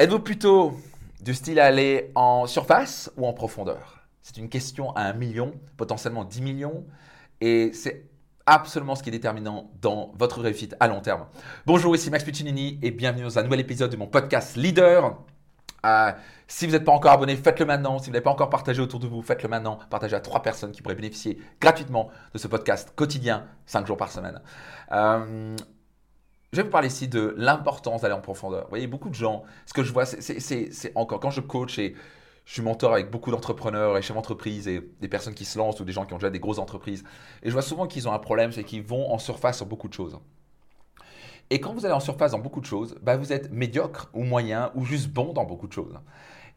Êtes-vous plutôt du style à aller en surface ou en profondeur? C'est une question à un million, potentiellement 10 millions, et c'est absolument ce qui est déterminant dans votre réussite à long terme. Bonjour, ici Max Puccinini et bienvenue dans un nouvel épisode de mon podcast Leader. Euh, si vous n'êtes pas encore abonné, faites-le maintenant. Si vous n'avez pas encore partagé autour de vous, faites-le maintenant. Partagez à trois personnes qui pourraient bénéficier gratuitement de ce podcast quotidien, 5 jours par semaine. Euh, je vais vous parler ici de l'importance d'aller en profondeur. Vous voyez, beaucoup de gens, ce que je vois, c'est encore quand je coach et je suis mentor avec beaucoup d'entrepreneurs et chefs d'entreprise et des personnes qui se lancent ou des gens qui ont déjà des grosses entreprises. Et je vois souvent qu'ils ont un problème, c'est qu'ils vont en surface sur beaucoup de choses. Et quand vous allez en surface dans beaucoup de choses, bah vous êtes médiocre ou moyen ou juste bon dans beaucoup de choses.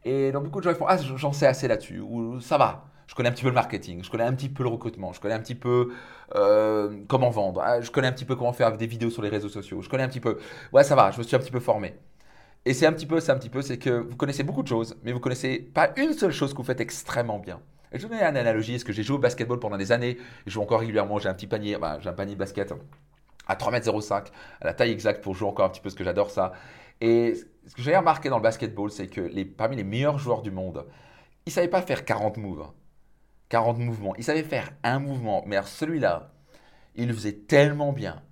Et dans beaucoup de gens, ils font Ah, j'en sais assez là-dessus, ou ça va je connais un petit peu le marketing, je connais un petit peu le recrutement, je connais un petit peu euh, comment vendre, ah, je connais un petit peu comment faire des vidéos sur les réseaux sociaux, je connais un petit peu. Ouais, ça va, je me suis un petit peu formé. Et c'est un petit peu, c'est un petit peu, c'est que vous connaissez beaucoup de choses, mais vous connaissez pas une seule chose que vous faites extrêmement bien. Et je vous donne une analogie, est-ce que j'ai joué au basketball pendant des années, je joue encore régulièrement, j'ai un petit panier, bah, j'ai un panier de basket à 3,05 m, à la taille exacte pour jouer encore un petit peu, ce que j'adore ça. Et ce que j'ai remarqué dans le basketball, c'est que parmi les meilleurs joueurs du monde, ils ne savaient pas faire 40 moves. 40 mouvements. Il savait faire un mouvement, mais celui-là, il le faisait tellement bien.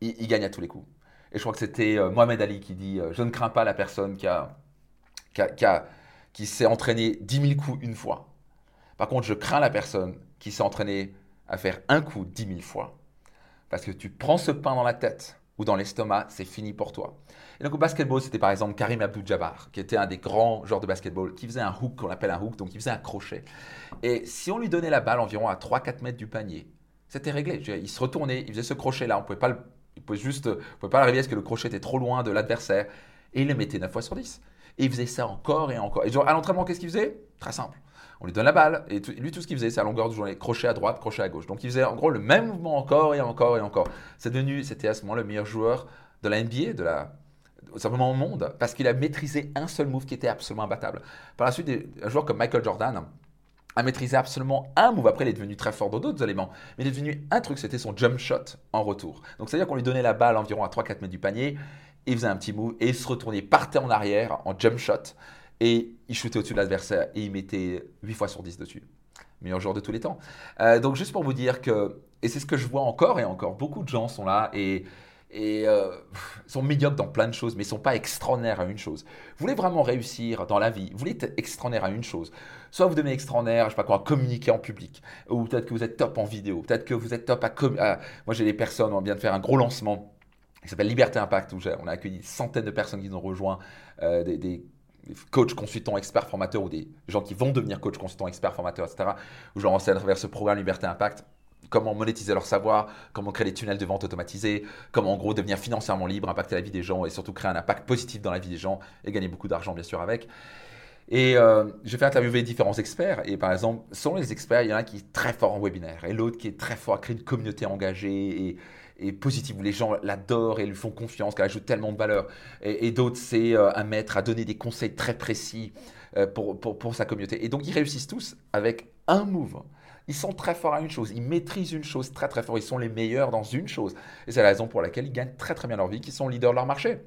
Il, gagne à tous les coups. Et je crois que c'était euh, Mohamed Ali qui dit euh, Je ne crains pas la personne qui, a, qui, qui s'est entraîné 10 000 coups une fois. Par contre, je crains la personne qui s'est entraînée à faire un coup 10 000 fois. Parce que tu prends ce pain dans la tête ou dans l'estomac, c'est fini pour toi. Et donc au basketball, c'était par exemple Karim Abdul-Jabbar, qui était un des grands joueurs de basketball, qui faisait un hook, qu'on appelle un hook, donc il faisait un crochet. Et si on lui donnait la balle environ à 3-4 mètres du panier, c'était réglé. Il se retournait, il faisait ce crochet-là, on pouvait pas le, il pouvait juste, on pouvait pas parce que le crochet était trop loin de l'adversaire, et il le mettait 9 fois sur 10. Et il faisait ça encore et encore. Et genre, à l'entraînement, qu'est-ce qu'il faisait? Très simple. On lui donne la balle, et lui, tout ce qu'il faisait, c'est à longueur de journée, crochet à droite, crochet à gauche. Donc il faisait en gros le même mouvement encore et encore et encore. C'est devenu, c'était à ce moment le meilleur joueur de la NBA, de simplement au monde, parce qu'il a maîtrisé un seul move qui était absolument imbattable. Par la suite, un joueur comme Michael Jordan a maîtrisé absolument un move. Après, il est devenu très fort dans d'autres éléments, mais il est devenu un truc, c'était son jump shot en retour. Donc, c'est-à-dire qu'on lui donnait la balle environ à 3-4 mètres du panier, il faisait un petit move et il se retournait, partait en arrière en jump shot et il shootait au-dessus de l'adversaire et il mettait 8 fois sur 10 dessus. Meilleur joueur de tous les temps. Euh, donc, juste pour vous dire que, et c'est ce que je vois encore et encore, beaucoup de gens sont là et et euh, sont médiocres dans plein de choses, mais ils ne sont pas extraordinaires à une chose. Vous voulez vraiment réussir dans la vie, vous voulez être extraordinaire à une chose. Soit vous devenez extraordinaire, je sais pas quoi, à communiquer en public, ou peut-être que vous êtes top en vidéo, peut-être que vous êtes top à... Moi j'ai des personnes, on vient de faire un gros lancement qui s'appelle Liberté Impact, où on a accueilli centaines de personnes qui nous ont rejoint, euh, des, des coachs, consultants, experts, formateurs ou des gens qui vont devenir coachs, consultants, experts, formateurs, etc. Où je leur enseigne à travers ce programme Liberté Impact comment monétiser leur savoir, comment créer des tunnels de vente automatisés, comment en gros devenir financièrement libre, impacter la vie des gens et surtout créer un impact positif dans la vie des gens et gagner beaucoup d'argent bien sûr avec. Et euh, je vais interviewer différents experts. Et par exemple, selon les experts, il y en a un qui est très fort en webinaire et l'autre qui est très fort à créer une communauté engagée et, et positive où les gens l'adorent et lui font confiance, qu'elle ajoute tellement de valeur. Et, d'autres, c'est euh, un maître à donner des conseils très précis euh, pour, pour, pour sa communauté. Et donc, ils réussissent tous avec un move. Ils sont très forts à une chose, ils maîtrisent une chose très très fort, ils sont les meilleurs dans une chose. Et c'est la raison pour laquelle ils gagnent très très bien leur vie, qu'ils sont leaders de leur marché.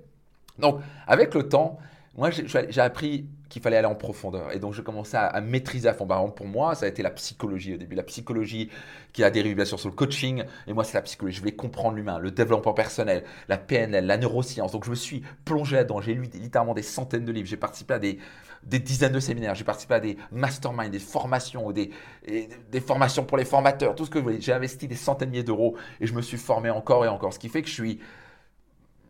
Donc, avec le temps, moi, j'ai appris qu'il fallait aller en profondeur. Et donc, je commençais à, maîtriser à fond. Par exemple, pour moi, ça a été la psychologie au début. La psychologie qui a dérivé bien sûr sur le coaching. Et moi, c'est la psychologie. Je voulais comprendre l'humain, le développement personnel, la PNL, la neuroscience. Donc, je me suis plongé là-dedans. J'ai lu littéralement des centaines de livres. J'ai participé à des, dizaines de séminaires. J'ai participé à des masterminds, des formations, des, des formations pour les formateurs, tout ce que vous voulez. J'ai investi des centaines de milliers d'euros et je me suis formé encore et encore. Ce qui fait que je suis,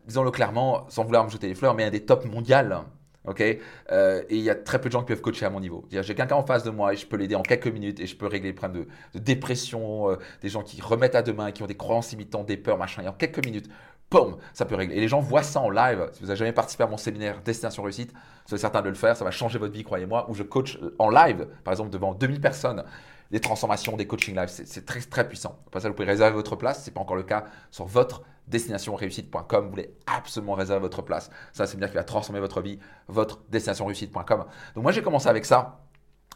disons-le clairement, sans vouloir me jeter les fleurs, mais un des tops mondial ok? Euh, Et il y a très peu de gens qui peuvent coacher à mon niveau. J'ai quelqu'un en face de moi et je peux l'aider en quelques minutes et je peux régler les problèmes de, dépression, euh, des gens qui remettent à demain, qui ont des croyances imitantes, des peurs, machin. Et en quelques minutes, boum, ça peut régler. Et les gens voient ça en live. Si vous n'avez jamais participé à mon séminaire Destination Réussite, soyez certain de le faire. Ça va changer votre vie, croyez-moi. Où je coach en live, par exemple, devant 2000 personnes des transformations, des coaching live. C'est très, très puissant. Après ça, vous pouvez réserver votre place. Ce n'est pas encore le cas sur votre destinationreussite.com. Vous voulez absolument réserver votre place. Ça, c'est bien qui va transformer votre vie. Votre destinationreussite.com. Donc, moi, j'ai commencé avec ça.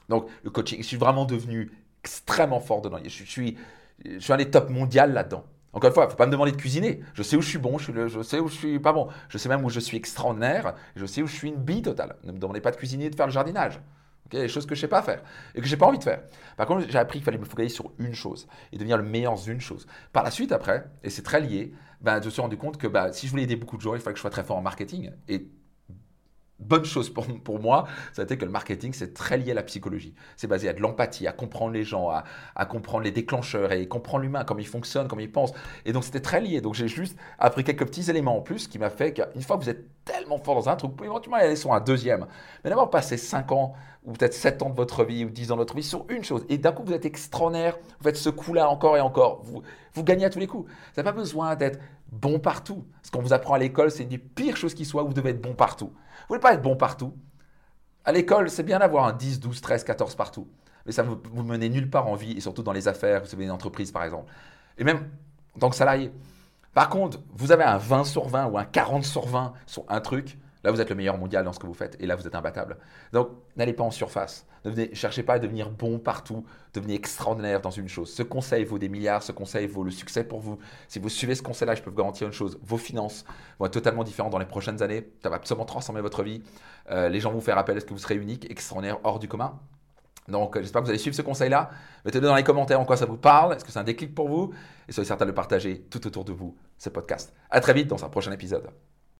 Donc, le coaching, je suis vraiment devenu extrêmement fort dedans. Je suis, je suis un des top mondial là-dedans. Encore une fois, il ne faut pas me demander de cuisiner. Je sais où je suis bon, je, sais où je suis pas bon. Je sais même où je suis extraordinaire. Je sais où je suis une bille totale. Ne me demandez pas de cuisiner et de faire le jardinage. Okay des choses que je sais pas faire et que je n'ai pas envie de faire. Par contre, j'ai appris qu'il fallait me focaliser sur une chose et devenir le meilleur dans une chose. Par la suite, après, et c'est très lié, ben, je me suis rendu compte que ben, si je voulais aider beaucoup de gens, il fallait que je sois très fort en marketing. Et bonne chose pour, pour moi, ça a été que le marketing, c'est très lié à la psychologie. C'est basé à de l'empathie, à comprendre les gens, à, à, comprendre les déclencheurs et comprendre l'humain, comment il fonctionne, comment il pense. Et donc, c'était très lié. Donc, j'ai juste appris quelques petits éléments en plus qui m'a fait qu'une fois que vous êtes tellement fort dans un truc, vous pouvez éventuellement aller sur un deuxième. Mais d'abord, passer 5 ans ou peut-être 7 ans de votre vie ou 10 ans de votre vie sur une chose. Et d'un coup, vous êtes extraordinaire, vous faites ce coup-là encore et encore. Vous, vous gagnez à tous les coups. Vous n'avez pas besoin d'être bon partout. Ce qu'on vous apprend à l'école, c'est une des pires choses qui soit, vous devez être bon partout. Vous voulez pas être bon partout. À l'école, c'est bien d'avoir un 10, 12, 13, 14 partout. Mais ça ne vous menez nulle part en vie, et surtout dans les affaires, vous avez une entreprise par exemple. Et même en tant que salarié. Par contre, vous avez un 20 sur 20 ou un 40 sur 20 sur un truc, Là, vous êtes le meilleur mondial dans ce que vous faites et là, vous êtes imbattable. Donc, n'allez pas en surface. Ne cherchez pas à devenir bon partout, devenez extraordinaire dans une chose. Ce conseil vaut des milliards, ce conseil vaut le succès pour vous. Si vous suivez ce conseil-là, je peux vous garantir une chose vos finances vont être totalement différentes dans les prochaines années. Ça va absolument transformer votre vie. Euh, les gens vont vous faire appel à ce que vous serez unique, extraordinaire, hors du commun. Donc, j'espère que vous allez suivre ce conseil-là. Mettez-le dans les commentaires en quoi ça vous parle. Est-ce que c'est un déclic pour vous? Et soyez certain de le partager tout autour de vous, ce podcast. À très vite dans un prochain épisode.